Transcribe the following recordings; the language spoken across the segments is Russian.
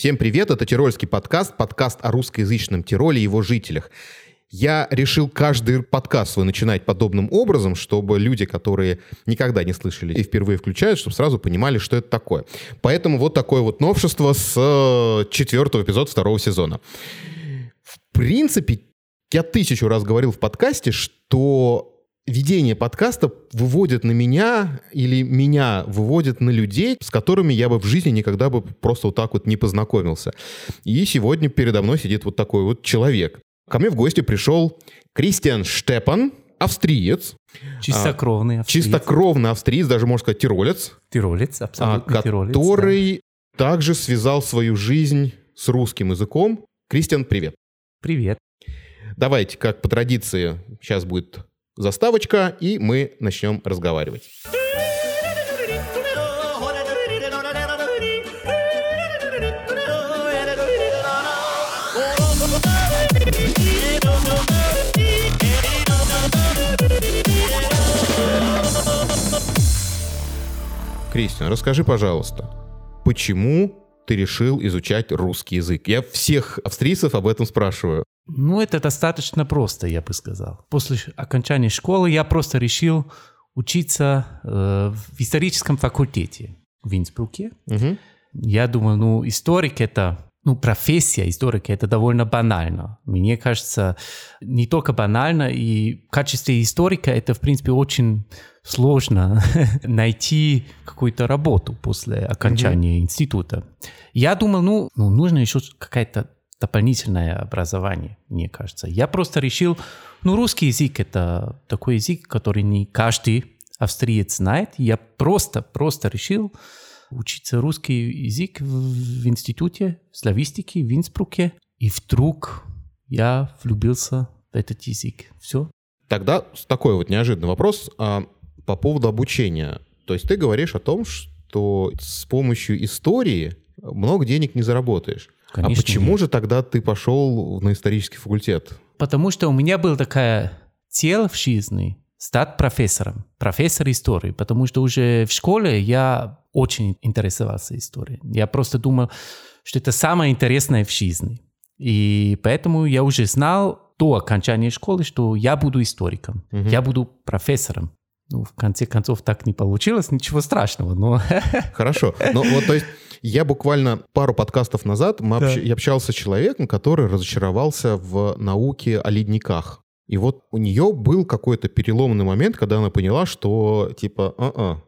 Всем привет, это Тирольский подкаст, подкаст о русскоязычном Тироле и его жителях. Я решил каждый подкаст свой начинать подобным образом, чтобы люди, которые никогда не слышали и впервые включают, чтобы сразу понимали, что это такое. Поэтому вот такое вот новшество с э, четвертого эпизода второго сезона. В принципе, я тысячу раз говорил в подкасте, что ведение подкаста выводит на меня или меня выводит на людей, с которыми я бы в жизни никогда бы просто вот так вот не познакомился. И сегодня передо мной сидит вот такой вот человек. Ко мне в гости пришел Кристиан Штепан, австриец. Чистокровный а, австриец. Чистокровный австриец, даже можно сказать тиролец. Тиролец, абсолютно а, тиролец. Который да. также связал свою жизнь с русским языком. Кристиан, привет. Привет. Давайте, как по традиции, сейчас будет заставочка, и мы начнем разговаривать. Кристиан, расскажи, пожалуйста, почему ты решил изучать русский язык? Я всех австрийцев об этом спрашиваю. Ну, это достаточно просто, я бы сказал. После окончания школы я просто решил учиться э, в историческом факультете в Инсбруке. Угу. Я думал, ну, историк это, ну, профессия историка это довольно банально. Мне кажется, не только банально, и в качестве историка это, в принципе, очень сложно найти какую-то работу после окончания угу. института. Я думал, ну, ну нужно еще какая-то дополнительное образование, мне кажется. Я просто решил, ну, русский язык — это такой язык, который не каждый австриец знает. Я просто, просто решил учиться русский язык в, институте славистики в Инсбруке. И вдруг я влюбился в этот язык. Все. Тогда такой вот неожиданный вопрос а, по поводу обучения. То есть ты говоришь о том, что с помощью истории много денег не заработаешь. А Конечно, а почему нет. же тогда ты пошел на исторический факультет? Потому что у меня была такая цель в жизни стать профессором, профессор истории, потому что уже в школе я очень интересовался историей. Я просто думал, что это самое интересное в жизни. И поэтому я уже знал до окончания школы, что я буду историком, угу. я буду профессором. Ну, в конце концов, так не получилось, ничего страшного, но... Хорошо. Ну, вот, то есть, я буквально пару подкастов назад мы да. общ... я общался с человеком, который разочаровался в науке о ледниках. И вот у нее был какой-то переломный момент, когда она поняла, что типа, а-а,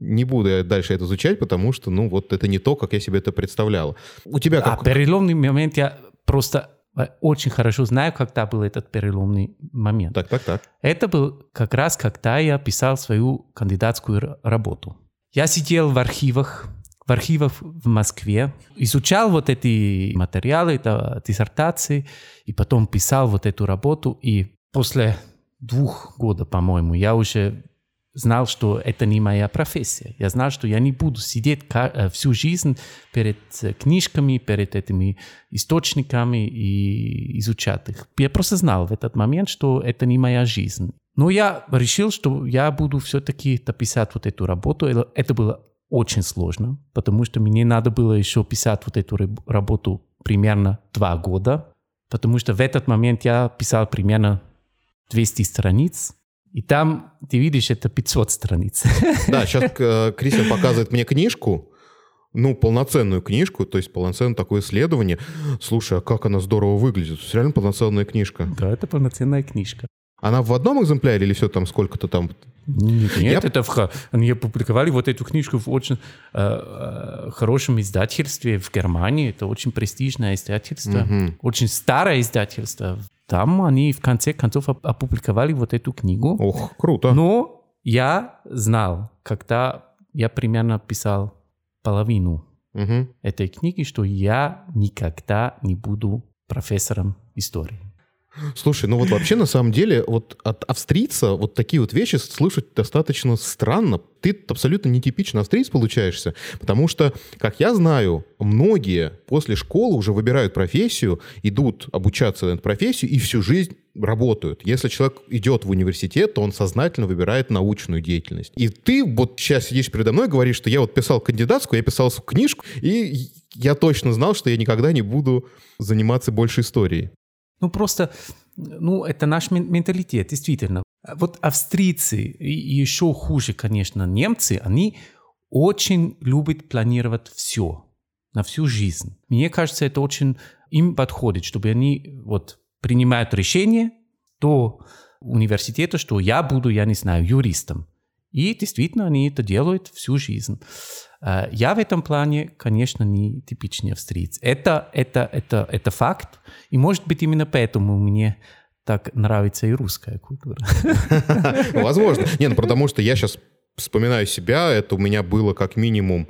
не буду я дальше это изучать, потому что, ну, вот это не то, как я себе это представлял. У тебя как? А переломный момент я просто э, очень хорошо знаю, когда был этот переломный момент. Так, так, так. Это был как раз, когда я писал свою кандидатскую работу. Я сидел в архивах в архивах в Москве, изучал вот эти материалы, это диссертации, и потом писал вот эту работу. И после двух года, по-моему, я уже знал, что это не моя профессия. Я знал, что я не буду сидеть э, всю жизнь перед э, книжками, перед этими источниками и изучать их. Я просто знал в этот момент, что это не моя жизнь. Но я решил, что я буду все-таки дописать вот эту работу. Это было очень сложно, потому что мне надо было еще писать вот эту работу примерно два года, потому что в этот момент я писал примерно 200 страниц, и там, ты видишь, это 500 страниц. Да, сейчас э, Кристиан показывает мне книжку, ну, полноценную книжку, то есть полноценное такое исследование. Слушай, а как она здорово выглядит? Это реально полноценная книжка. Да, это полноценная книжка. Она в одном экземпляре или все там сколько-то там? Нет, я... это в, они опубликовали вот эту книжку в очень э, э, хорошем издательстве в Германии. Это очень престижное издательство, угу. очень старое издательство. Там они в конце концов опубликовали вот эту книгу. Ох, круто. Но я знал, когда я примерно писал половину угу. этой книги, что я никогда не буду профессором истории. Слушай, ну вот вообще на самом деле вот от австрийца вот такие вот вещи слышать достаточно странно. Ты абсолютно нетипичный австриец получаешься, потому что, как я знаю, многие после школы уже выбирают профессию, идут обучаться на эту профессию и всю жизнь работают. Если человек идет в университет, то он сознательно выбирает научную деятельность. И ты вот сейчас сидишь передо мной и говоришь, что я вот писал кандидатскую, я писал книжку, и я точно знал, что я никогда не буду заниматься больше историей. Ну, просто, ну, это наш менталитет, действительно. Вот австрийцы и еще хуже, конечно, немцы, они очень любят планировать все на всю жизнь. Мне кажется, это очень им подходит, чтобы они вот принимают решение до университета, что я буду, я не знаю, юристом. И действительно, они это делают всю жизнь. Э, я в этом плане, конечно, не типичный австриец. Это, это, это, это факт. И может быть именно поэтому мне так нравится и русская культура. Возможно. Не, ну потому что я сейчас вспоминаю себя, это у меня было как минимум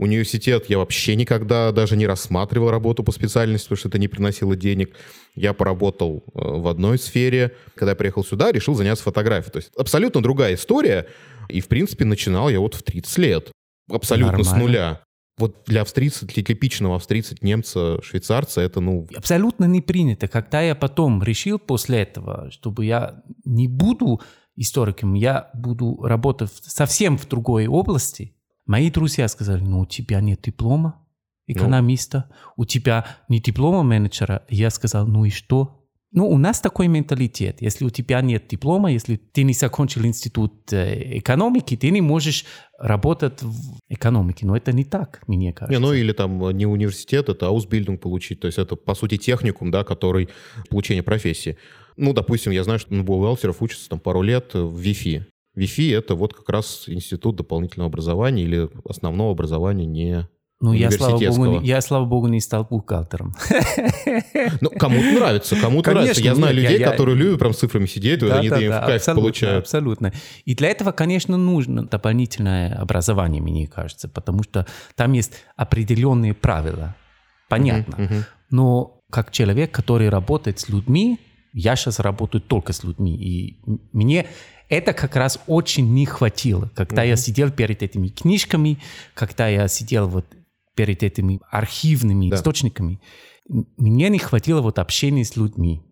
Университет я вообще никогда даже не рассматривал работу по специальности, потому что это не приносило денег. Я поработал э, в одной сфере. Когда я приехал сюда, решил заняться фотографией. То есть абсолютно другая история. И, в принципе, начинал я вот в 30 лет. Абсолютно Нормально. с нуля. Вот для австрийца, для типичного австрийца, немца, швейцарца это, ну... Абсолютно не принято. Когда я потом решил после этого, чтобы я не буду историком, я буду работать совсем в другой области, Мои друзья сказали, ну, у тебя нет диплома экономиста, ну. у тебя не диплома менеджера. Я сказал, ну и что? Ну, у нас такой менталитет. Если у тебя нет диплома, если ты не закончил институт э, экономики, ты не можешь работать в экономике. Но это не так, мне кажется. Не, ну или там не университет, это аусбильдинг получить. То есть это, по сути, техникум, да, который получение профессии. Ну, допустим, я знаю, что на бухгалтеров учатся там пару лет в wi wi это вот как раз институт дополнительного образования или основного образования не ну, я слава, богу, я, слава богу, не стал бухгалтером. Ну, кому-то нравится, кому-то нравится. Я знаю нет, людей, я, которые я... любят прям цифрами сидеть, да, они да, да, в кайф абсолютно, получают. Абсолютно. И для этого, конечно, нужно дополнительное образование, мне кажется, потому что там есть определенные правила. Понятно. Uh-huh, uh-huh. Но как человек, который работает с людьми, я сейчас работаю только с людьми, и мне это как раз очень не хватило, когда mm-hmm. я сидел перед этими книжками, когда я сидел вот перед этими архивными да. источниками. Мне не хватило вот общения с людьми.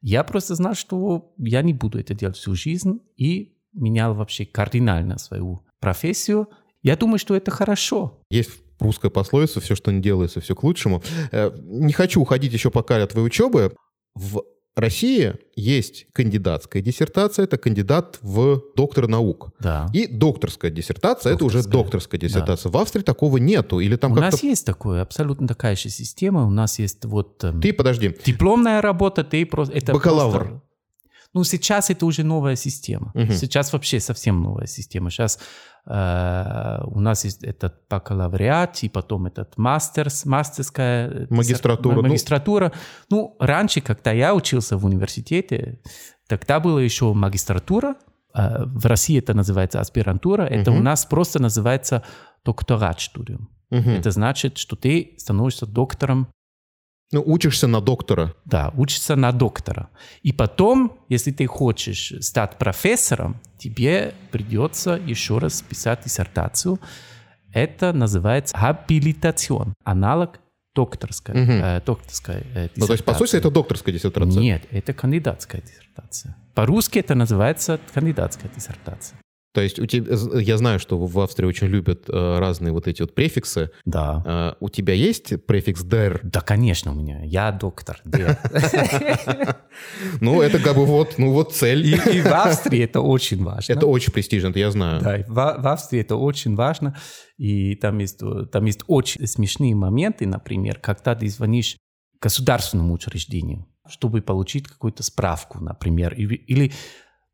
Я просто знал, что я не буду это делать всю жизнь и менял вообще кардинально свою профессию. Я думаю, что это хорошо. Есть русская пословица «все, что не делается, все к лучшему». Э, не хочу уходить еще пока от твоей учебы. В России есть кандидатская диссертация, это кандидат в доктор наук. Да. И докторская диссертация, докторская. это уже докторская диссертация. Да. В Австрии такого нету. Или там у нас есть такое, абсолютно такая же система. У нас есть вот... Эм, ты, подожди. Дипломная работа, ты просто... Это Бакалавр. Просто, ну, сейчас это уже новая система. Угу. Сейчас вообще совсем новая система. Сейчас э, у нас есть этот бакалавриат, и потом этот мастерс, мастерская... Э, магистратура. Магистратура. Ну, ну, раньше, когда я учился в университете, тогда была еще магистратура. Э, в России это называется аспирантура. Это угу. у нас просто называется докторат студиум. Угу. Это значит, что ты становишься доктором ну, учишься на доктора. Да, учишься на доктора. И потом, если ты хочешь стать профессором, тебе придется еще раз писать диссертацию. Это называется хабилитацион, аналог докторской, угу. э, докторской э, Ну, то есть, по сути, это докторская диссертация? Нет, это кандидатская диссертация. По-русски это называется кандидатская диссертация. То есть у тебя, я знаю, что в Австрии очень любят э, разные вот эти вот префиксы. Да. Э, у тебя есть префикс der? Да, конечно, у меня. Я доктор. Ну, это как бы вот, ну вот цель. И в Австрии это очень важно. Это очень престижно, это я знаю. Да, в Австрии это очень важно. И там есть, там есть очень смешные моменты, например, когда ты звонишь государственному учреждению, чтобы получить какую-то справку, например, или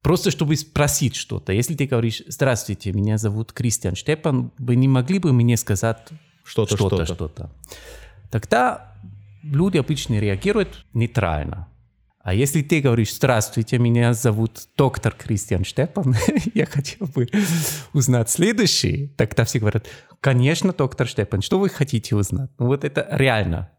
Просто чтобы спросить что-то. Если ты говоришь, здравствуйте, меня зовут Кристиан Штепан, вы не могли бы мне сказать что-то, что-то, что-то. Тогда люди обычно реагируют нейтрально. А если ты говоришь, здравствуйте, меня зовут доктор Кристиан Штепан, я хотел бы узнать следующий, тогда все говорят, конечно, доктор Штепан, что вы хотите узнать? Ну вот это реально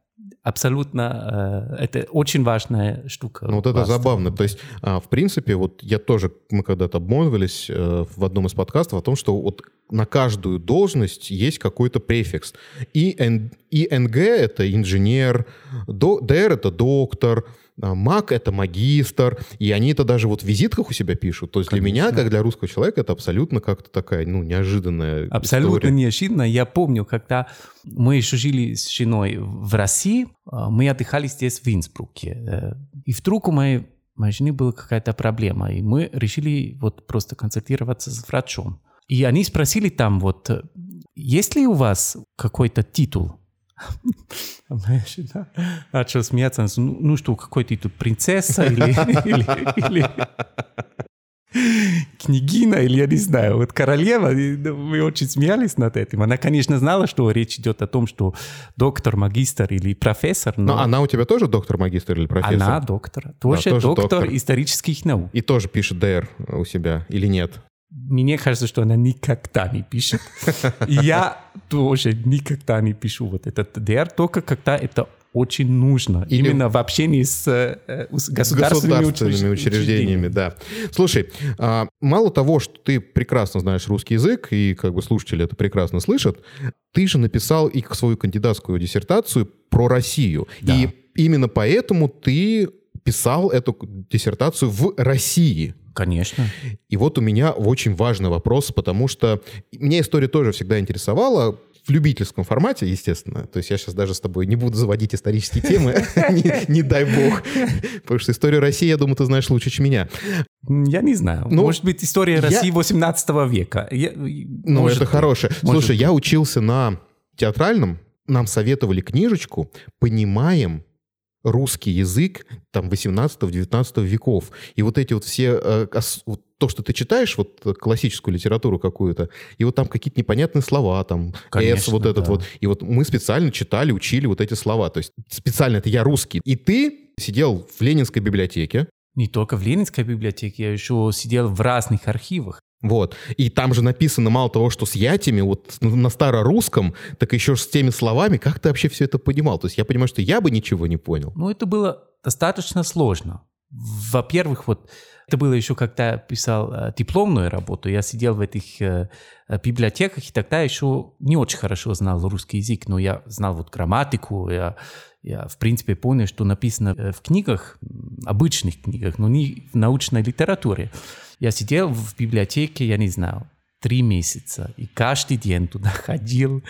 абсолютно э, это очень важная штука. Ну вот это забавно. То есть, а, в принципе, вот я тоже, мы когда-то обмолвились э, в одном из подкастов о том, что вот на каждую должность есть какой-то префикс. И, ИНГ — это инженер, ДР — это доктор, маг — это магистр, и они это даже вот в визитках у себя пишут. То есть Конечно. для меня, как для русского человека, это абсолютно как-то такая, ну, неожиданная Абсолютно история. неожиданно. Я помню, когда мы еще жили с женой в России, а, мы отдыхали здесь, в Инсбруке. Э, И вдруг у моей, моей жены была какая-то проблема, и мы решили вот просто консультироваться с врачом. И они спросили там вот, э, есть ли у вас какой-то титул? А моя жена начала смеяться. Ну, ну что, какой титул? Принцесса или, или, или княгина, или я не знаю, вот королева, мы очень смеялись над этим. Она, конечно, знала, что речь идет о том, что доктор, магистр или профессор, но Но она у тебя тоже доктор-магистр или профессор? она доктор, тоже, тоже доктор, доктор. исторических наук. И тоже пишет ДР у себя или нет? Мне кажется, что она никогда не пишет. И я тоже никогда не пишу вот этот DR, только когда это очень нужно. Или- Именно в общении с, э, с С государственными, государственными учреждениями, да. Слушай, а, мало того, что ты прекрасно знаешь русский язык, и как бы слушатели это прекрасно слышат, ты же написал и свою кандидатскую диссертацию про Россию. Да. И именно поэтому ты писал эту диссертацию в России. Конечно. И вот у меня очень важный вопрос, потому что меня история тоже всегда интересовала, в любительском формате, естественно. То есть я сейчас даже с тобой не буду заводить исторические темы, не дай бог. Потому что историю России, я думаю, ты знаешь лучше, чем меня. Я не знаю. Ну, Может быть, история России 18 века. Ну, это хорошее. Слушай, я учился на театральном, нам советовали книжечку «Понимаем русский язык там 18-19 веков». И вот эти вот все... э, вот то, что ты читаешь, вот классическую литературу какую-то, и вот там какие-то непонятные слова, там, Конечно, вот этот да. вот. И вот мы специально читали, учили вот эти слова. То есть специально это я русский. И ты сидел в Ленинской библиотеке, Не только в Ленинской библиотеке, я еще сидел в разных архивах. Вот. И там же написано мало того, что с ятями, вот на старорусском, так еще с теми словами, как ты вообще все это понимал? То есть я понимаю, что я бы ничего не понял. Ну, это было достаточно сложно. Во-первых, вот это было еще, когда писал э, дипломную работу. Я сидел в этих э, э, библиотеках, и тогда еще не очень хорошо знал русский язык, но я знал вот грамматику, я, я в принципе понял, что написано э, в книгах, обычных книгах, но не в научной литературе. Я сидел в библиотеке, я не знаю, три месяца, и каждый день туда ходил,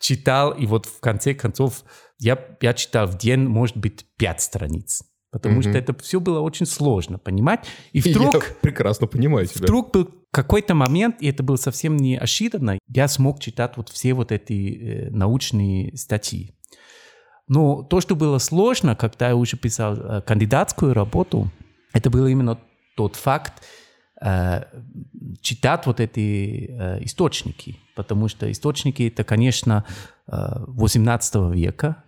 читал, и вот в конце концов я, я читал в день, может быть, пять страниц. Потому что это все было очень сложно понимать. И вдруг, Я прекрасно понимаю тебя. вдруг был какой-то момент, и это было совсем неожиданно, я смог читать вот все вот эти э, научные статьи. Но то, что было сложно, когда я уже писал э, кандидатскую работу, это был именно тот факт, читать вот эти э, источники, потому что источники это, конечно, э, 18 века,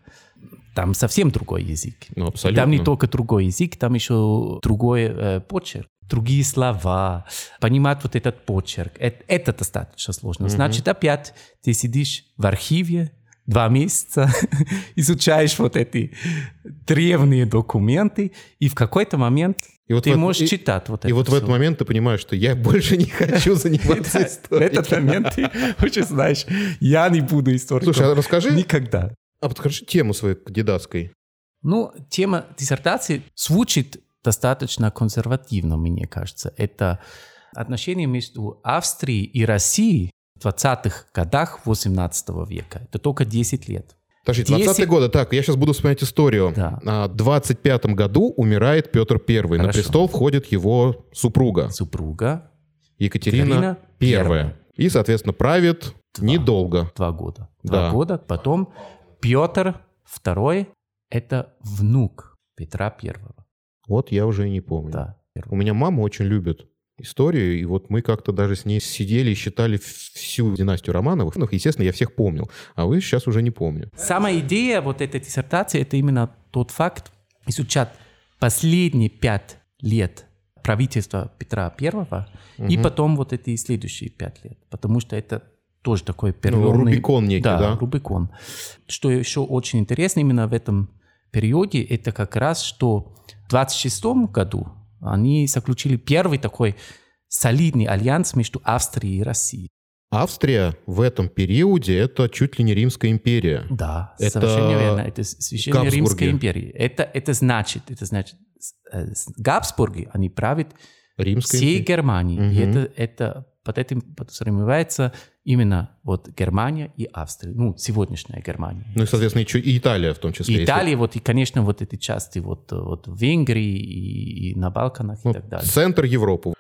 там совсем другой язык. Ну, абсолютно. Там не только другой язык, там еще другой э, почерк, другие слова, понимать вот этот почерк. Это, это достаточно сложно. Значит, опять ты сидишь в архиве два месяца, изучаешь вот эти древние документы, и в какой-то момент И вот ты в этот- можешь и- читать вот И это вот в этот момент ты понимаешь, что я больше не хочу заниматься В историей. этот момент ты уже знаешь, я не буду историком. Слушай, а расскажи, Никогда. а подскажи тему своей кандидатской. Ну, тема диссертации звучит достаточно консервативно, мне кажется. Это отношения между Австрией и Россией в 20-х годах 18 века. Это только 10 лет. Подожди, 20 Десять- годы. Так, я сейчас буду вспоминать историю. Да. А, В 25 году умирает Петр I. На Хорошо. престол входит его супруга Супруга Екатерина Екатерина I. И, соответственно, правит недолго. два года. Два Да. года. Потом Петр II – это внук Петра Первого. Вот я уже и не помню. Да. У меня мама очень любит историю, и вот мы как-то даже с ней сидели и считали всю династию Романовых. Ну, естественно, я всех помнил, а вы сейчас уже не помню. Сама идея вот этой диссертации – это именно тот факт, изучать последние пять лет правительства Петра Первого и потом вот эти следующие пять лет. Потому что это тоже такой переломный... Ну, Рубикон некий, да? Рубикон. Что еще очень интересно именно в этом периоде, это как раз, что в 26 году они заключили первый такой солидный альянс между Австрией и Россией. Австрия в этом периоде это чуть ли не Римская империя. Да, Это совершенно верно. Это священная Габсбурги. Римская империя. Это, это значит, это значит, э, Габсбурги, они правят Римская всей империя. Германии. И Мгм. это, это под этим подразумевается именно вот Германия и Австрия, ну, сегодняшняя Германия. Ну и, соответственно, и, чё- и Италия в том числе. И если- Италия, вот, и, конечно, вот эти части вот, вот в Венгрии и, и на Балканах и Ну, так далее. Центр Европы.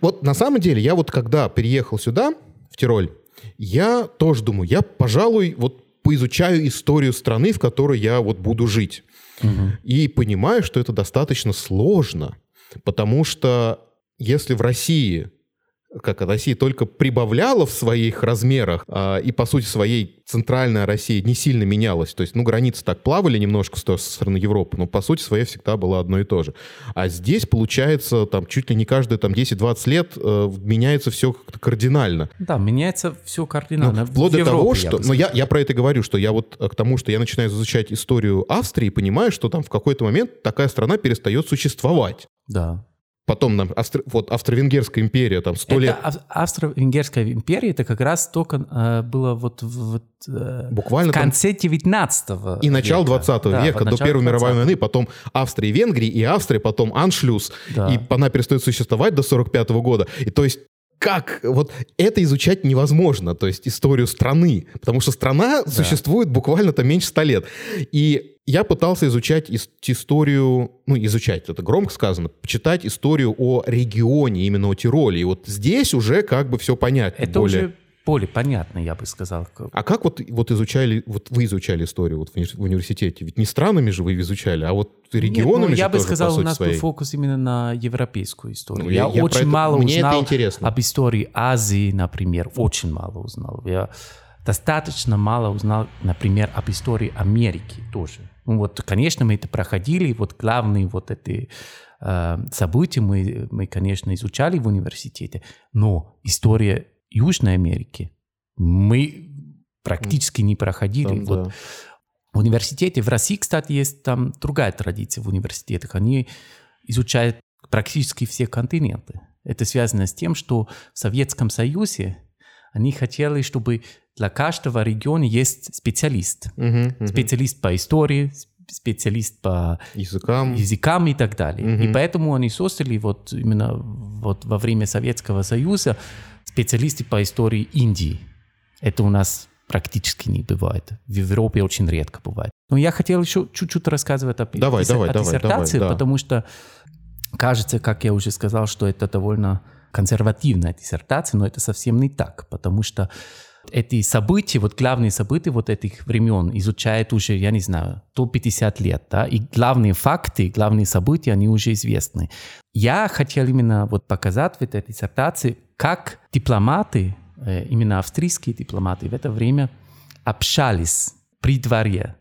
Вот на самом деле, я вот когда переехал сюда, в Тироль, я тоже думаю, я, пожалуй, вот поизучаю историю страны, в которой я вот буду жить. Мгм. И понимаю, что это достаточно сложно, потому что если в России как Россия только прибавляла в своих размерах, а, и, по сути, своей центральная Россия не сильно менялась. То есть, ну, границы так плавали немножко с той стороны Европы, но, по сути, своей всегда было одно и то же. А здесь, получается, там, чуть ли не каждые там, 10-20 лет э, меняется все как-то кардинально. Да, меняется все Ну, кардинально. вплоть В до того, Европе, что... бы Но я, сказал. я про это говорю, что я вот э, к тому, что я начинаю изучать историю Австрии понимаю, что там в какой-то момент такая страна перестает существовать. Да. Потом нам Австро- вот Австро-Венгерская империя, там, сто лет... Ав- Австро-Венгерская империя, это как раз только э, было вот, в- вот, э, Буквально в там конце 19 и начало века. 20 Да, века, до Первой мировой 20-го. войны, потом Австрия и Венгрия, и Австрия, потом Аншлюс, Да. и она перестает существовать до 45 года. И то есть как вот это изучать невозможно, то есть историю страны, потому что страна существует буквально там меньше 100 лет. И я пытался изучать ис- историю, ну, изучать, это громко сказано, почитать историю о регионе, именно о Тироле. И вот здесь уже как бы все понятно. Это более. уже более понятно, я бы сказал. А как вот, вот изучали, вот вы изучали историю вот в уни- в университете? Ведь не странами же вы изучали, а вот регионами Нет, ну, же я бы тоже, сказал, у нас своей. был фокус именно на европейскую историю. Ну, я, я- я очень это- мало мне это узнал интересно. об истории Азии, например, очень мало узнал. Я достаточно мало узнал, например, об истории Америки тоже. Ну, вот, конечно, мы это проходили, вот главные вот эти э, события мы, мы, конечно, изучали в университете, но история Южной Америки мы практически не проходили. Там, вот, да. в университете, в России, кстати, есть там другая традиция в университетах. Они изучают практически все континенты. Это связано с тем, что в Советском Союзе они хотели, чтобы для каждого региона есть специалист. Мгм. Специалист по истории, специалист по Языкам. языкам и так далее. Мгм. И поэтому они создали вот именно вот во время Советского Союза специалисты по истории Индии. Это у нас практически не бывает. В Европе очень редко бывает. Но я хотел еще чуть-чуть рассказывать о, Давай, диссер- давай, о диссертации, давай, да. потому что кажется, как я уже сказал, что это довольно консервативная диссертация, но это совсем не так, потому что эти события, вот главные события вот этих времен изучают уже, я не знаю, 150 лет, да, и главные факты, главные события, они уже известны. Я хотел именно вот показать в этой диссертации, как дипломаты, э, именно австрийские дипломаты в это время общались при дворе,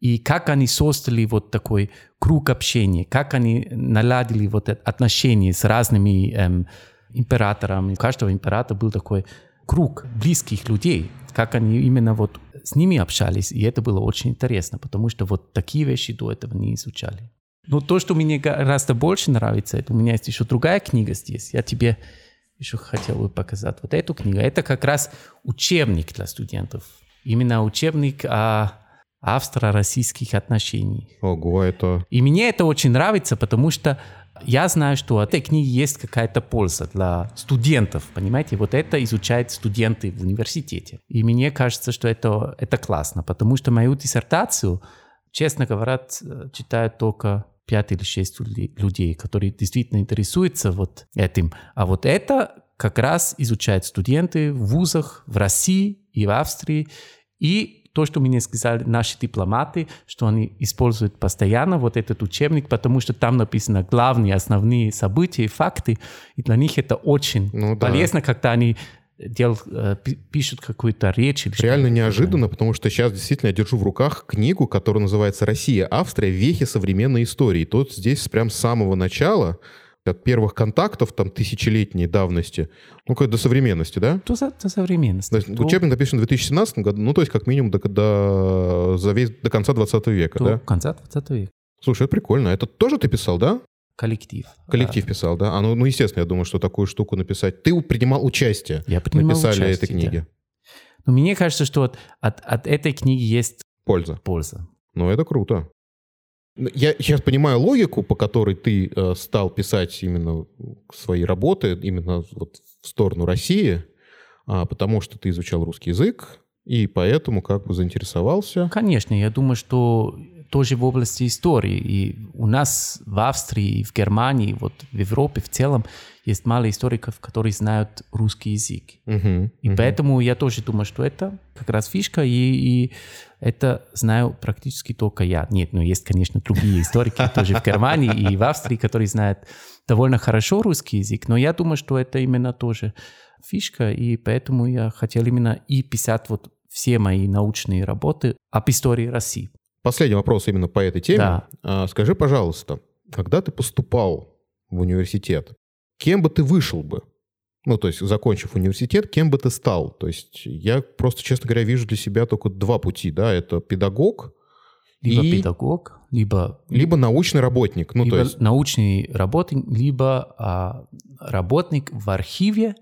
и как они создали вот такой круг общения, как они наладили вот отношения с разными эм, императорами. У каждого императора был такой круг близких людей, как они именно вот с ними общались. И это было очень интересно, потому что вот такие вещи до этого не изучали. Но то, что мне гораздо больше нравится, это у меня есть еще другая книга здесь. Я тебе еще хотел бы показать вот эту книгу. Это как раз учебник для студентов. Именно учебник о австро-российских отношениях. Ого, это... И мне это очень нравится, потому что я знаю, что от этой книги есть какая-то польза для студентов, понимаете? Вот это изучают студенты в университете. И мне кажется, что это, это классно, потому что мою диссертацию, честно говоря, читают только 5 или 6 людей, которые действительно интересуются вот этим. А вот это как раз изучают студенты в вузах в России и в Австрии. И то, что мне сказали наши дипломаты, что они используют постоянно вот этот учебник, потому что там написано главные, основные события и факты, и для них это очень Ну да. полезно, когда они дел, э, пи- пишут какую-то речь. Или Реально неожиданно, потому что сейчас действительно я держу в руках книгу, которая называется «Россия, Австрия. Вехи современной истории». Тут здесь прям с самого начала, от первых контактов, там, тысячелетней давности, ну, как до современности, да? То за, за современность. То есть То- Учебник написан в 2017 году, ну, то есть как минимум до, до, за весь, до конца 20 века, до да? конца 20 века. Слушай, это прикольно. Это тоже ты писал, да? коллектив. Коллектив писал, да? А ну, ну, естественно, я думаю, что такую штуку написать. Ты принимал участие Я принимал написании участие, этой книги. да. Но мне кажется, что от, от, от этой книги есть Польза. польза. Ну, это круто. Я сейчас понимаю логику, по которой ты э, стал писать именно свои работы, именно вот в сторону России, а, потому что ты изучал русский язык, и поэтому как бы заинтересовался. Конечно, я думаю, что тоже в области истории. И у нас в Австрии, в Германии, вот в Европе в целом есть мало историков, которые знают русский язык. Мгм, И мгм. поэтому я тоже думаю, что это как раз фишка, и, и это знаю практически только я. Нет, ну есть, конечно, другие историки тоже в Германии и в Австрии, которые знают довольно хорошо русский язык, но я думаю, что это именно тоже фишка, и поэтому я хотел именно и писать вот все мои научные работы об истории России. Последний вопрос именно по этой теме. Да. А, Скажи, пожалуйста, когда ты поступал в университет, кем бы ты вышел бы? Ну, то есть, закончив университет, кем бы ты стал? То есть, я просто, честно говоря, вижу для себя только два пути, да, это педагог, Либо И- педагог, либо, либо научный работник. Ну, либо то есть, научный работник, либо а, работник в архиве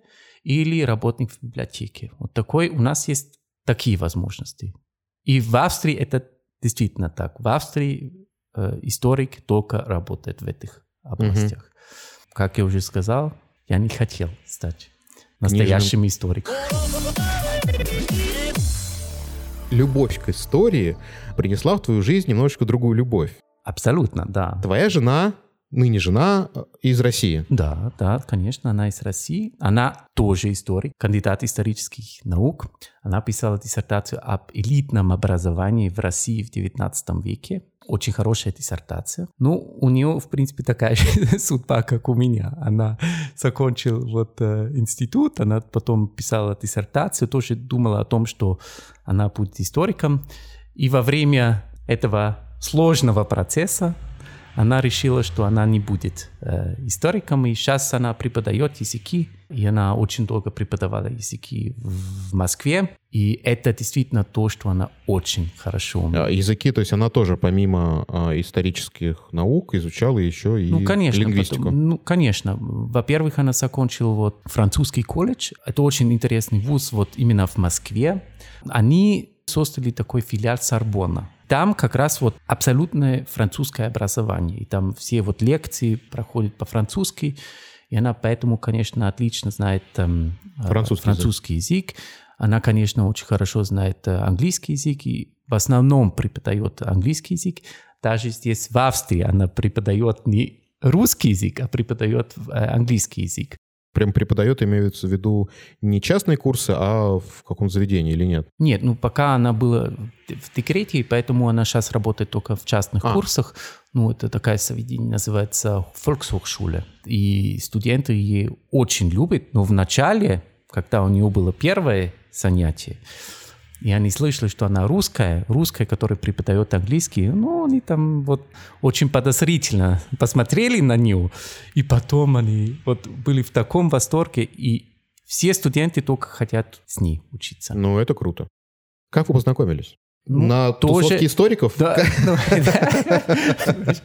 или работник в библиотеке. Вот такой у нас есть такие возможности. И в Австрии это действительно так. В Австрии э, историк только работает в этих областях. Как я уже сказал, я не хотел стать настоящим историком. любовь к истории принесла в твою жизнь немножечко другую любовь. Абсолютно, да. Твоя жена, ныне жена, э, из России. Да, да, конечно, она из России. Она тоже историк, кандидат исторических наук. Она писала диссертацию об элитном образовании в России в XIX веке. Очень хорошая диссертация. Ну, у нее, в принципе, такая же судьба, как у меня. Она закончила вот э, институт, она потом писала диссертацию, тоже думала о том, что она будет историком. И во время этого сложного процесса она решила, что она не будет э, историком, и сейчас она преподает языки, и она очень долго преподавала языки в, в Москве, и это действительно то, что она очень хорошо умеет. А, Языки, то есть она тоже помимо а, исторических наук изучала еще и Ну, конечно. лингвистику. потом- ну, конечно. Во-первых, она закончила вот французский колледж. Это очень интересный вуз вот именно в Москве. Они создали такой филиал Сорбонна. Там как раз вот абсолютное французское образование. И там все вот лекции проходят по-французски. И она поэтому, конечно, отлично знает эм, э, Французский французский язык. Она, конечно, очень хорошо знает э, английский язык и в основном преподает английский язык. Даже здесь, в Австрии, она преподает не русский язык, а преподает э, английский язык. Прям преподает, имеются в виду не частные курсы, а в каком заведении или нет? Нет, ну пока она была в декрете, и поэтому она сейчас работает только в частных А. курсах. Ну, это такая заведение, называется Volkshochschule. И студенты ее очень любят, но в начале, когда у нее было первое занятие, и они слышали, что она русская, русская, которая преподает английский, ну, они там вот очень подозрительно посмотрели на нее, и потом они вот были в таком восторге, и все студенты только хотят с ней учиться. Ну, это круто. Как вы познакомились? Ну, На тоже- тусовке историков? Да, ну, это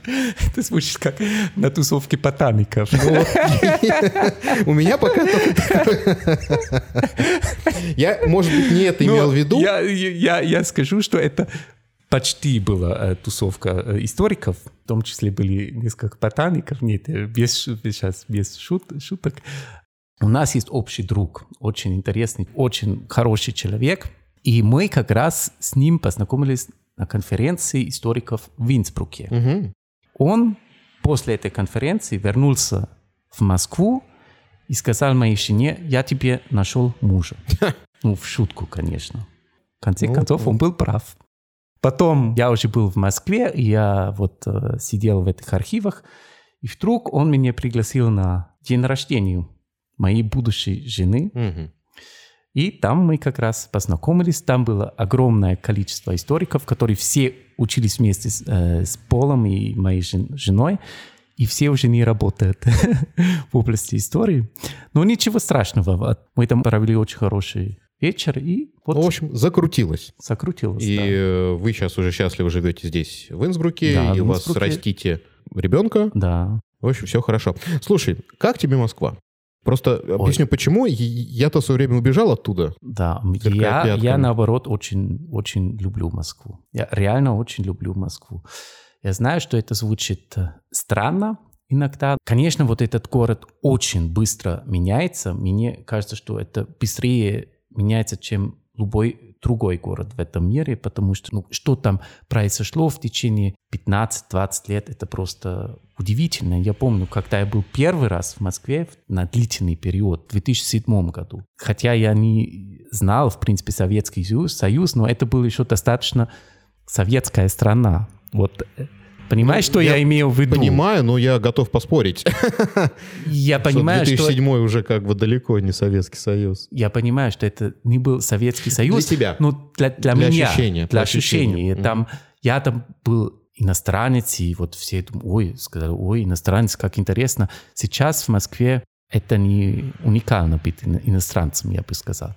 звучит как на тусовке ботаников. Ну, У меня пока. Я, может быть, не это имел в виду. Ну, Я, скажу, что это почти была э, тусовка э, историков, в том числе были несколько ботаников, нет, э, без, сейчас без шут- шуток. У нас есть общий друг, очень интересный, очень хороший человек, и мы как раз с ним познакомились на конференции историков в Винсбруке. Мгм. Он после этой конференции вернулся в Москву и сказал моей жене, я тебе нашел мужа. Ну, в шутку, конечно. В конце Ну, концов, он был прав. Потом я уже был в Москве, и я вот э, сидел в этих архивах, и вдруг он меня пригласил на день рождения моей будущей жены, Мгм. И там мы как раз познакомились. Там было огромное количество историков, которые все учились вместе с, э, с Полом и моей жен- женой. И все уже не работают в области истории. Но ничего страшного. Мы там провели очень хороший вечер и вот Ну, в общем, закрутилось. закрутилось. И да. э, вы сейчас уже счастливо живете здесь, в Инсбруке, Да, и в у вас Инсбруке. растите ребенка. Да. В общем, все хорошо. Слушай, как тебе Москва? Просто объясню, почему. Я-то в свое время убежал оттуда. Да, я, я наоборот очень, очень люблю Москву. Я реально очень люблю Москву. Я знаю, что это звучит э, странно иногда. Конечно, вот этот город очень быстро меняется. Мне кажется, что это быстрее меняется, чем любой другой город в этом мире, потому что ну, что там произошло в течение 15-20 лет, это просто удивительно. Я помню, когда я был первый раз в Москве на длительный период, в 2007 году, хотя я не знал, в принципе, Советский Союз, но это была еще достаточно советская страна. Вот Понимаешь, что я, я имею в виду? Понимаю, но я готов поспорить. Я понимаю, что... 2007 что... уже как бы далеко не Советский Союз. Я понимаю, что это не был Советский Союз. Для тебя. Ну, для, для, для меня. Ощущения, для ощущения. Mm. Там, я там был иностранец, и вот все думают, ой, сказали, ой, иностранец, как интересно. Сейчас в Москве это не уникально быть иностранцем, я бы сказал.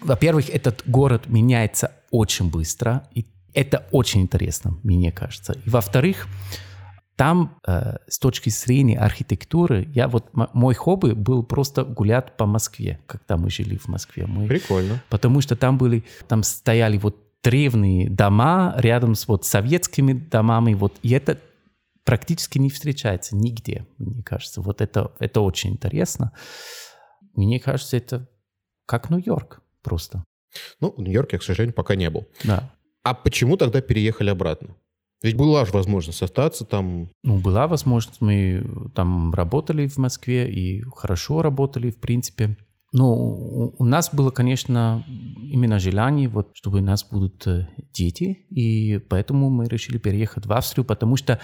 Во-первых, этот город меняется очень быстро, и это очень интересно, мне кажется. И во-вторых, там э, с точки зрения архитектуры, я вот мой хобби был просто гулять по Москве, когда мы жили в Москве. Мы, Прикольно. Потому что там были, там стояли вот древние дома рядом с вот советскими домами, вот и это практически не встречается нигде, мне кажется. Вот это это очень интересно. Мне кажется, это как Нью-Йорк просто. Ну, в Нью-Йорке я, к сожалению, пока не был. Да. А почему тогда переехали обратно? Ведь была же возможность остаться там. Ну, была возможность. Мы там работали в Москве и хорошо работали, в принципе. Но у нас было, конечно, именно желание, вот, чтобы у нас будут э, дети, и поэтому мы решили переехать в Австрию, потому что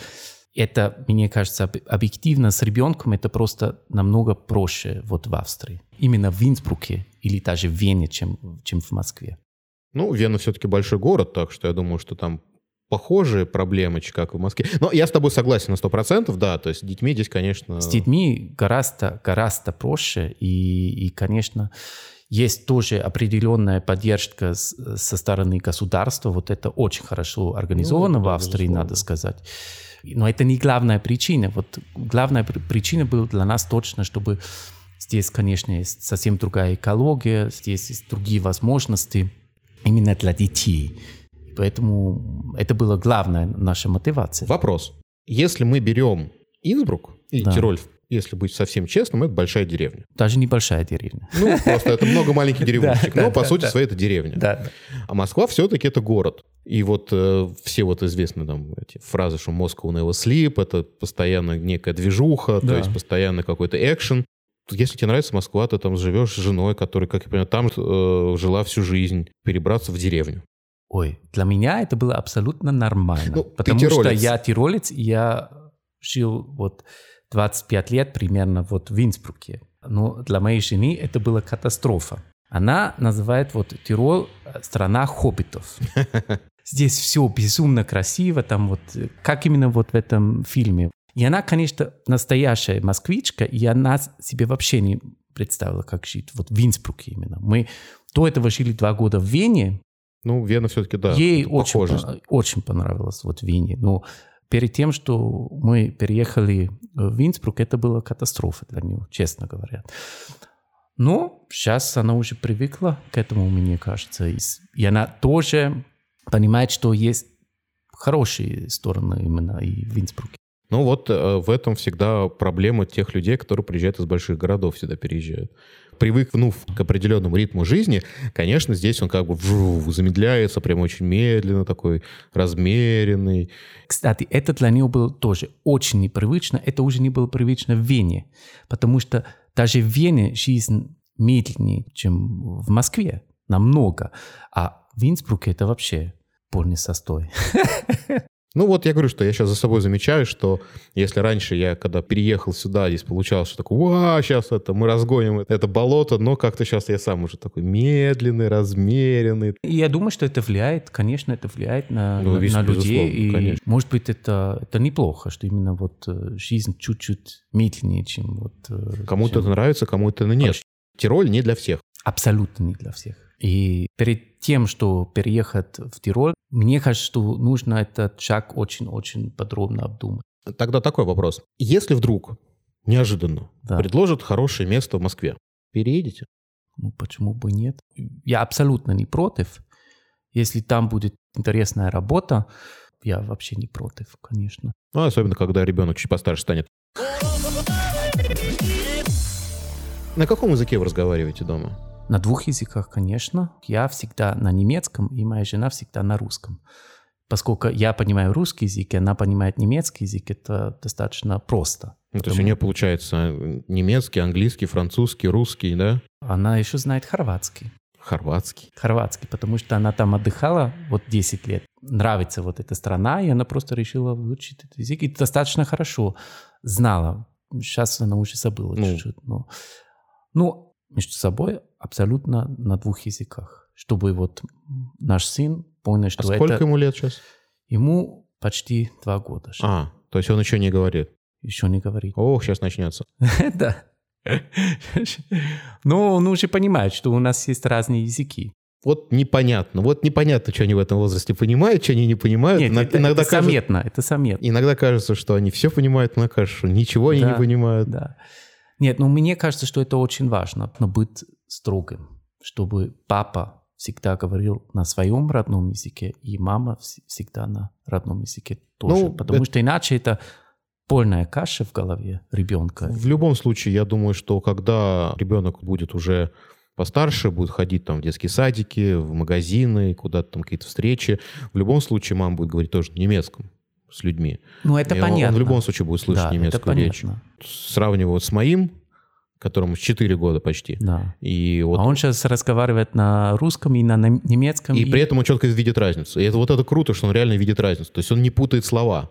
это, мне кажется, объективно с ребенком это просто намного проще вот в Австрии. Именно в Инсбруке или даже в Вене, чем, чем в Москве. Ну, Вена все-таки большой город, так что я думаю, что там похожие проблемы, как в Москве. Но я с тобой согласен на 100%, да, то есть с детьми здесь, конечно... С детьми гораздо, гораздо проще, и, и, конечно, есть тоже определенная поддержка с, со стороны государства, вот это очень хорошо организовано ну, в Австрии, безусловно. надо сказать. Но это не главная причина. Вот главная причина была для нас точно, чтобы здесь, конечно, есть совсем другая экология, здесь есть другие возможности – именно для детей. Поэтому это была главная наша мотивация. Вопрос. Если мы берем Инсбрук и да. Тироль, если быть совсем честным, это большая деревня. Даже небольшая деревня. Ну, просто это много маленьких деревушек. Но, по сути своей, это деревня. Да. А Москва все-таки это город. И вот э, все вот известные там эти фразы, что Moscow never sleep, это постоянно некая движуха, то есть постоянно какой-то экшен если тебе нравится Москва, ты там живешь с женой, которая, как я понимаю, там э, жила всю жизнь, перебраться в деревню. Ой, для меня это было абсолютно нормально. Ну, потому что я тиролец, и я жил вот 25 лет примерно вот в Инсбруке. Но для моей жены это была катастрофа. Она называет вот Тирол э, страна хоббитов. Здесь все безумно красиво, там вот, э, как именно вот в этом фильме. И она, конечно, настоящая москвичка, и она себе вообще не представила, как жить вот в Инсбруке именно. Мы до этого жили два года в Вене. Ну, Вена все-таки, да, Ей очень, очень понравилось вот в Вене. Но перед тем, что мы переехали в Инсбрук, это была катастрофа для нее, честно говоря. Но сейчас она уже привыкла к этому, мне кажется. И она тоже понимает, что есть хорошие стороны именно и в Инсбруке. Ну вот э, в этом всегда проблема тех людей, которые приезжают из больших городов, сюда переезжают. Привыкнув к определенному ритму жизни, конечно, здесь он как бы замедляется, прям очень медленно, такой размеренный. Кстати, это для него было тоже очень непривычно. Это уже не было привычно в Вене, потому что даже в Вене жизнь медленнее, чем в Москве, намного. А в Инсбруке это вообще полный состой. Ну вот я говорю, что я сейчас за собой замечаю, что если раньше я, когда переехал сюда, здесь получалось, что такое, ва, сейчас это мы разгоним это болото, но как-то сейчас я сам уже такой медленный, размеренный. И я думаю, что это влияет, конечно, это влияет на, ну, на, на людей. И, конечно. может быть, это, это неплохо, что именно вот э, жизнь чуть-чуть медленнее, чем вот... Э, кому-то чем... это нравится, кому-то нет. Тироль не для всех. Абсолютно не для всех. И перед тем, что переехать в Тироль, мне кажется, что нужно этот шаг очень-очень подробно обдумать. Тогда такой вопрос. Если вдруг неожиданно Да. предложат хорошее место в Москве, переедете? Ну, почему бы нет? Я абсолютно не против. Если там будет интересная работа, я вообще не против, конечно. Ну, особенно, когда ребенок чуть постарше станет. На каком языке вы разговариваете дома? На двух языках, конечно. Я всегда на немецком, и моя жена всегда на русском. Поскольку я понимаю русский язык, и она понимает немецкий язык, это достаточно просто. Ну, то есть у нее получается немецкий, английский, французский, русский, да? Она еще знает хорватский. Хорватский. Хорватский, потому что она там отдыхала вот 10 лет. Нравится вот эта страна, и она просто решила выучить этот язык. И достаточно хорошо знала. Сейчас она уже забыла Ну. чуть-чуть. Но... Ну, между собой абсолютно на двух языках. Чтобы вот наш сын понял, А что сколько это... ему лет сейчас? Ему почти два года. щас. А, то есть он еще не говорит. Еще не говорит. Ох, сейчас начнется. Да. Но он уже понимает, что у нас есть разные языки. Вот непонятно. Вот непонятно, что они в этом возрасте понимают, что они не понимают. Нет, Иног- это, иногда, это кажется, заметно, это заметно. иногда кажется, что они все понимают, но кажется, что ничего они не Да. понимают. Да. Нет, ну мне кажется, что это очень важно, но быть строгим, чтобы папа всегда говорил на своем родном языке, и мама вс- всегда на родном языке тоже. Ну, потому это- что иначе это полная каша в голове ребенка. В любом случае, я думаю, что когда ребенок будет уже постарше, будет ходить там в детские садики, в магазины, куда-то там какие-то встречи, в любом случае мама будет говорить тоже на немецком с людьми. Ну, это И он- понятно. Он в любом случае будет слышать да, немецкую речь. Сравнивая вот с моим, которому 4 года почти, Да. и вот А он сейчас разговаривает на русском и на нем- немецком. И при этом он четко видит разницу. И это вот это круто, что он реально видит разницу. То есть он не путает слова,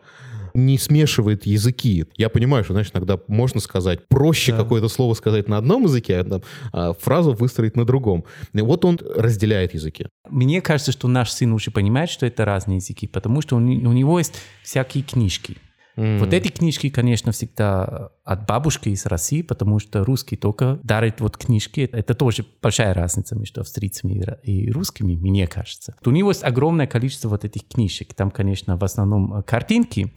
не смешивает языки. Я понимаю, что, знаешь, иногда можно сказать, проще Да. какое-то слово сказать на одном языке, а, а фразу выстроить на другом. И вот он разделяет языки. Мне кажется, что наш сын уже понимает, что это разные языки, потому что у него есть всякие книжки. Вот эти книжки, конечно, всегда от бабушки из России, потому что русский только дарит вот книжки. Это тоже большая разница между австрийцами и русскими, мне кажется. У него есть огромное количество вот этих книжек. Там, конечно, в основном э, картинки,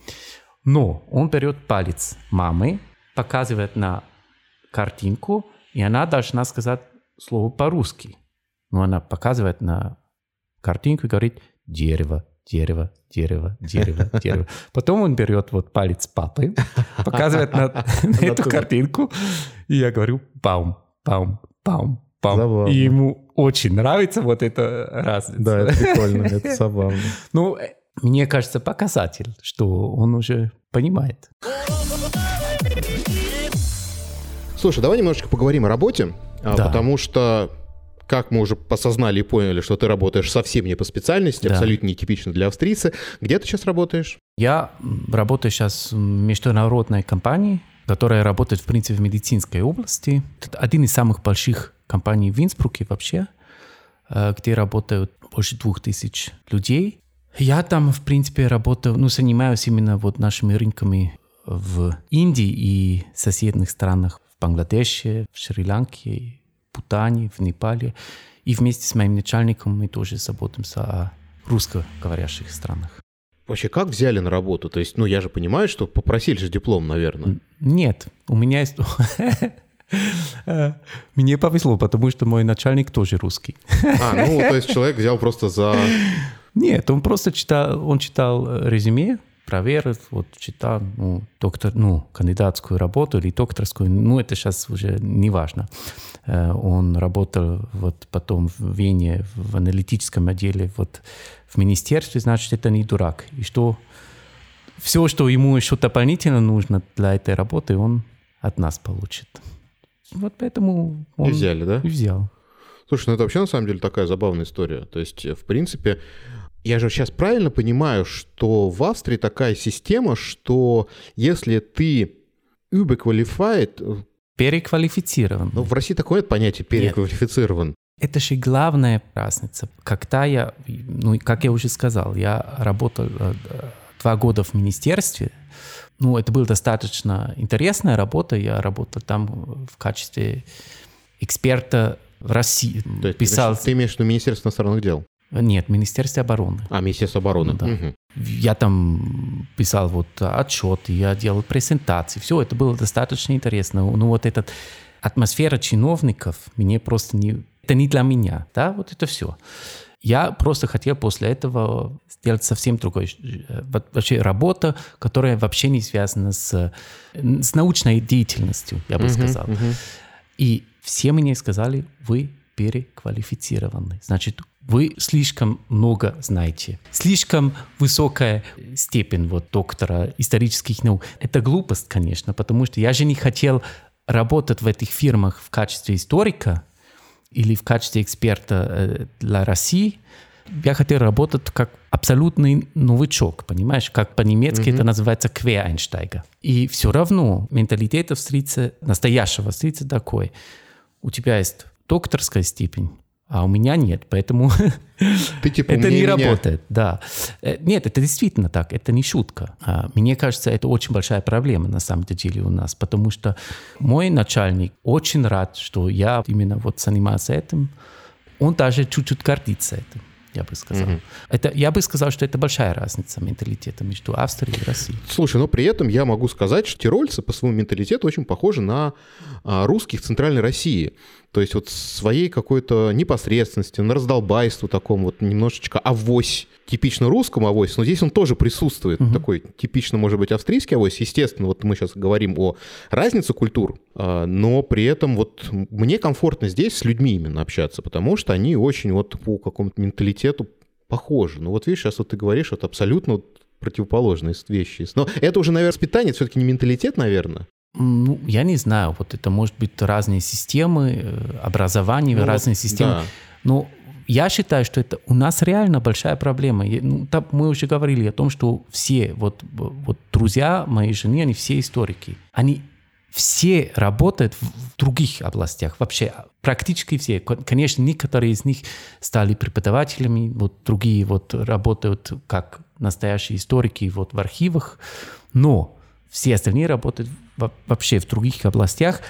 но он берет палец мамы, показывает на картинку, и она должна сказать слово по-русски. Но она показывает на картинку и говорит «дерево, дерево, дерево, дерево, дерево». Потом он берет вот палец папы, показывает на, на эту картинку, и я говорю «паум, паум, паум, паум». Забавно. И ему очень нравится вот эта разница. прикольно, это забавно. Ну, э, мне кажется, показатель, что он уже понимает. Слушай, давай немножечко поговорим о работе, а, Да. потому что как мы уже осознали и поняли, что ты работаешь совсем не по специальности, Да. абсолютно нетипично для австрийца. Где ты сейчас работаешь? Я работаю сейчас в международной компании, которая работает, в принципе, в медицинской области. Это один из самых больших компаний в Инсбруке вообще, э, где работают больше двух тысяч людей. Я там, в принципе, работаю, ну, занимаюсь именно вот нашими рынками в Индии и соседних странах, в Бангладеше, в Шри-Ланке, в Бутане, в Непале. И вместе с моим начальником мы тоже заботимся о русскоговорящих странах. Вообще, как взяли на работу? То есть, ну, я же понимаю, что попросили же диплом, наверное. Нет, у меня есть... Мне повезло, потому что мой начальник тоже русский. А, ну, то есть человек взял просто за... Нет, он просто читал, он читал э, резюме, проверил, вот читал, ну, доктор, ну, кандидатскую работу или докторскую, ну, это сейчас уже не важно. Э, Он работал вот потом в Вене в аналитическом отделе, вот в министерстве, значит, это не дурак. И что все, что ему еще дополнительно нужно для этой работы, он от нас получит. Вот поэтому он И взяли, да? и взял. Слушай, ну это вообще на самом деле такая забавная история. То есть, э, в принципе, я же сейчас правильно понимаю, что в Австрии такая система, что если ты überqualified, э, Переквалифицирован. ну в России такое нет понятие переквалифицирован. Это же главная разница. Когда я, ну, как я уже сказал, я работал э, два года в министерстве. Ну, это была достаточно интересная работа. Я работал там в качестве эксперта в России. То есть, Писал... Ты имеешь в виду Министерство иностранных дел? Нет, Министерство обороны. А, Министерство обороны. Да. Мгм. Я там писал вот отчеты, я делал презентации, все это было достаточно интересно. Ну вот эта атмосфера чиновников мне просто не... Это не для меня, да, вот это все. Я просто хотел после этого сделать совсем другой, э, вообще работа, которая вообще не связана с, с научной деятельностью, я бы uh-huh, сказал. Uh-huh. И все мне сказали, вы переквалифицированы. Значит, вы слишком много знаете. Слишком высокая степень вот доктора исторических наук. Это глупость, конечно, потому что я же не хотел работать в этих фирмах в качестве историка или в качестве эксперта э, для России. Я хотел работать как абсолютный новичок, понимаешь? Как по-немецки mm-hmm. это называется квеайнштайга. И все равно менталитет австрийца, настоящего австрийца такой. У тебя есть докторская степень, а у меня нет, поэтому Ты, типа, это не меня. работает. Да. Э, нет, это действительно так, это не шутка. А, мне кажется, это очень большая проблема на самом деле у нас, потому что мой начальник очень рад, что я именно вот занимался этим. Он даже чуть-чуть гордится этим я бы сказал. Угу. Это, я бы сказал, что это большая разница менталитета между Австрией и Россией. Слушай, но при этом я могу сказать, что тирольцы по своему менталитету очень похожи на а, русских Центральной России. То есть вот своей какой-то непосредственности, на раздолбайству таком вот немножечко авось, типично русскому авось, но здесь он тоже присутствует, угу. такой типично, может быть, австрийский авось. Естественно, вот мы сейчас говорим о разнице культур, а, но при этом вот мне комфортно здесь с людьми именно общаться, потому что они очень вот по какому-то менталитету похожи. Ну вот видишь, сейчас вот ты говоришь, вот абсолютно вот противоположные вещи. Но это уже, наверное, воспитание, это все-таки не менталитет, наверное. Ну, я не знаю, вот это может быть разные системы э, образования, ну, разные системы. Да. Но я считаю, что это у нас реально большая проблема. Ну, там мы уже говорили о том, что все, вот, вот друзья моей жены, они все историки. Они все работают в других областях, вообще практически все. Конечно, некоторые из них стали преподавателями, вот другие вот работают как настоящие историки вот в архивах, но все остальные работают вообще в других областях.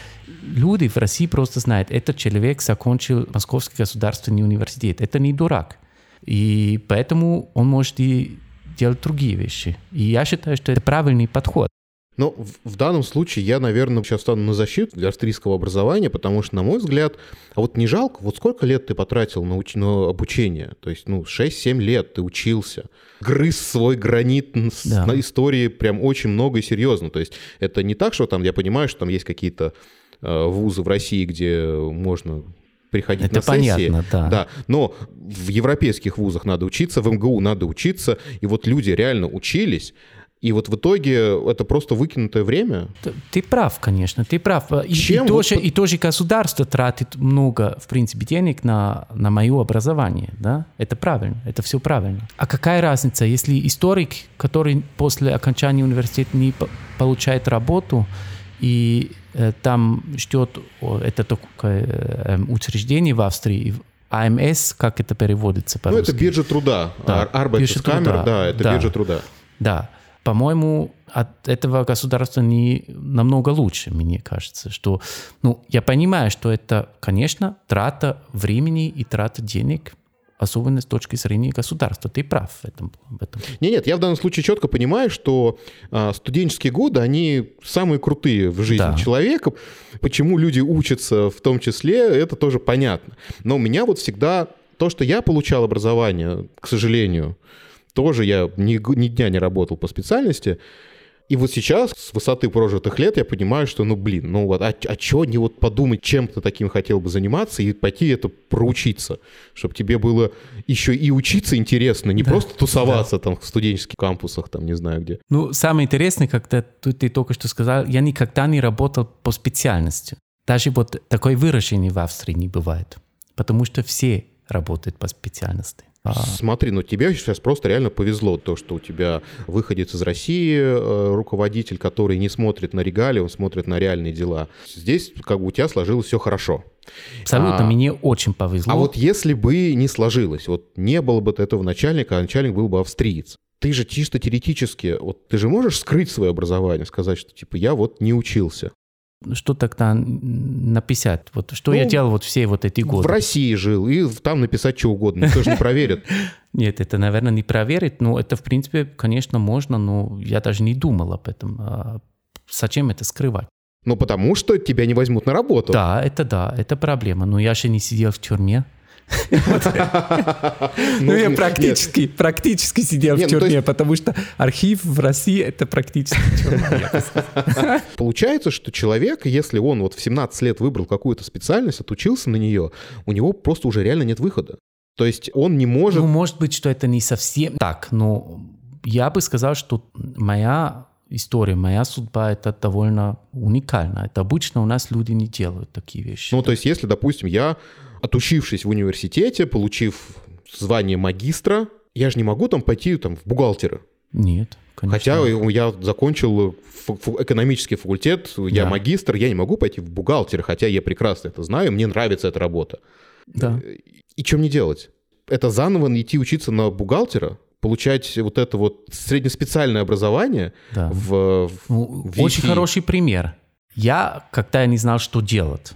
Люди в России просто знают, этот человек закончил Московский государственный университет. Это не дурак. И поэтому он может и делать другие вещи. И я считаю, что это правильный подход. Но в, в данном случае я, наверное, сейчас стану на защиту для австрийского образования, потому что, на мой взгляд, а вот не жалко, вот сколько лет ты потратил на, уч... на обучение? То есть, ну, 6-7 лет ты учился, грыз свой гранит да. на истории прям очень много и серьезно. То есть это не так, что там, я понимаю, что там есть какие-то э, вузы в России, где можно приходить Это на сессии. понятно, да. да. Но в европейских вузах надо учиться, в МГУ надо учиться, и вот люди реально учились, и вот в итоге это просто выкинутое время. Ты, прав, конечно, ты прав. И, Чем и, тоже, вот... и тоже государство тратит много, в принципе, денег на, на мое образование. Да? Это правильно, это все правильно. А какая разница, если историк, который после окончания университета не получает работу, и э, там ждет это такое э, учреждение в Австрии, АМС, как это переводится по-русски? Ну, это биржа труда. Да, Arbeitskamer, да, это да. биржа труда. Да по-моему, от этого государства не намного лучше, мне кажется, что, ну, я понимаю, что это, конечно, трата времени и трата денег, особенно с точки зрения государства. Ты прав в этом. В этом. Нет, нет, я в данном случае четко понимаю, что а, студенческие годы, они самые крутые в жизни да. человека. Почему люди учатся в том числе, это тоже понятно. Но у меня вот всегда то, что я получал образование, к сожалению, тоже я ни, ни дня не работал по специальности. И вот сейчас, с высоты прожитых лет, я понимаю, что, ну, блин, ну вот, а, а что не вот подумать, чем ты таким хотел бы заниматься и пойти это проучиться, чтобы тебе было еще и учиться интересно, не да, просто тусоваться да. там в студенческих кампусах, там, не знаю где. Ну, самое интересное, когда ты, ты только что сказал, я никогда не работал по специальности. Даже вот такое выражение в Австрии не бывает, потому что все работают по специальности. А. Смотри, ну тебе сейчас просто реально повезло, то, что у тебя выходит из России э, руководитель, который не смотрит на регалии, он смотрит на реальные дела. Здесь как бы у тебя сложилось все хорошо. Абсолютно, а, мне очень повезло. А вот если бы не сложилось, вот не было бы этого начальника, а начальник был бы австриец, ты же чисто теоретически, вот ты же можешь скрыть свое образование, сказать, что типа я вот не учился. Что тогда написать? Вот что Ну, я делал вот все вот эти В годы? России жил, и там написать что угодно, никто же не проверит. Нет, это, наверное, не проверить, но это, в принципе, конечно, можно, но я даже не думал об этом. А Зачем это скрывать? Ну, потому что тебя не возьмут на работу. Да, это да, это проблема. Но я же не сидел в тюрьме. Ну, я практически, практически сидел в ну, тюрьме, потому что архив в России это практически тюрьма. Получается, что человек, если он вот в 17 лет выбрал какую-то специальность, отучился на нее, у него просто уже реально нет выхода. То есть он не может... Ну, может быть, что это не совсем так, но я бы сказал, что моя история, моя судьба это довольно уникально. Это обычно у нас люди не делают такие вещи. Ну, то есть если, допустим, я, отучившись в университете, получив звание магистра, я же не могу там пойти там, в бухгалтера. Нет, конечно. Хотя я закончил фу- фу- экономический факультет, я Да. магистр, я не могу пойти в бухгалтера, хотя я прекрасно это знаю, мне нравится эта работа. Да. И чем мне делать? Это заново идти учиться на бухгалтера, получать вот это вот среднеспециальное образование Да. в, в- Ну, в очень хороший пример. Я, когда я не знал, что делать,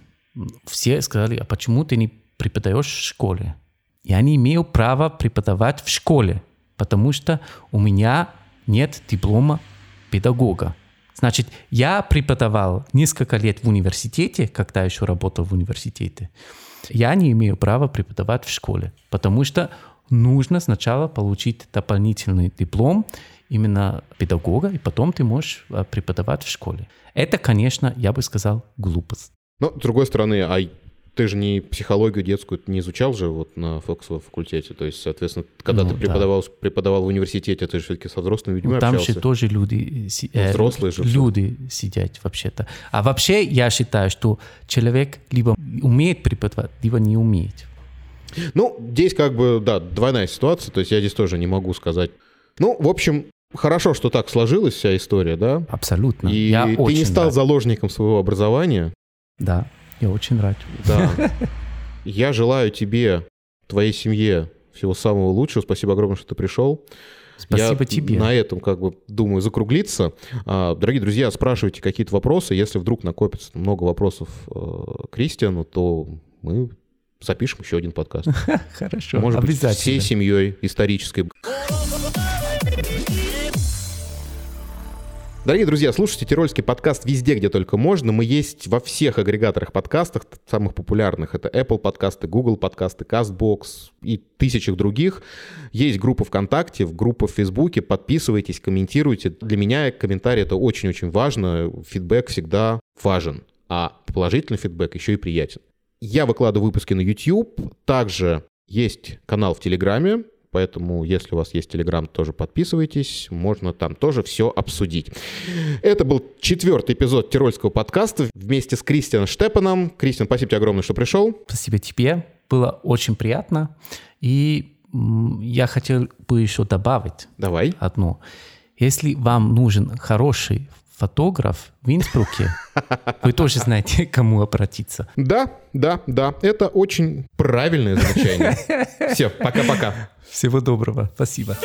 все сказали, а почему ты не преподаешь в школе? Я не имею права преподавать в школе, потому что у меня нет диплома педагога. Значит, я преподавал несколько лет в университете, когда еще работал в университете. Я не имею права преподавать в школе, потому что нужно сначала получить дополнительный диплом именно педагога, и потом ты можешь а, преподавать в школе. Это, конечно, я бы сказал, глупость. Но, с другой стороны, а ты же не психологию детскую не изучал же вот на Фоксовом факультете. То есть, соответственно, когда Ну, ты да. преподавал, преподавал в университете, ты же все-таки со взрослыми людьми Ну, там общался. же тоже люди, э, Ну, взрослые же люди сидят вообще-то. А вообще я считаю, что человек либо умеет преподавать, либо не умеет. Ну, здесь как бы, да, двойная ситуация, то есть я здесь тоже не могу сказать. Ну, в общем, хорошо, что так сложилась вся история, да? Абсолютно. И я ты очень не стал рад. заложником своего образования. Да, я очень рад. Да. Я желаю тебе, твоей семье всего самого лучшего. Спасибо огромное, что ты пришел. Спасибо Я тебе. на этом, как бы, думаю, закруглиться. А, Дорогие друзья, спрашивайте какие-то вопросы. Если вдруг накопится много вопросов э, к Кристиану, то мы запишем еще один подкаст. Хорошо, Может быть, всей семьей исторической. Дорогие друзья, слушайте Тирольский подкаст везде, где только можно. Мы есть во всех агрегаторах подкастов, самых популярных. Это Apple подкасты, Google подкасты, CastBox и тысячах других. Есть группа ВКонтакте, группа в Фейсбуке. Подписывайтесь, комментируйте. Для меня комментарий это очень-очень важно. Фидбэк всегда важен. А положительный фидбэк еще и приятен. Я выкладываю выпуски на YouTube. Также есть канал в Телеграме. Поэтому, если у вас есть Телеграм, тоже подписывайтесь. Можно там тоже все обсудить. Это был четвертый эпизод Тирольского подкаста вместе с Кристианом Штепаном. Кристиан, спасибо тебе огромное, что пришел. Спасибо тебе. Было очень приятно. И я хотел бы еще добавить Давай. одно. Если вам нужен хороший фотограф в Инсбруке, вы тоже знаете, к кому обратиться. Да, да, да. Это очень правильное замечание. Все, пока-пока. Всего доброго. Спасибо.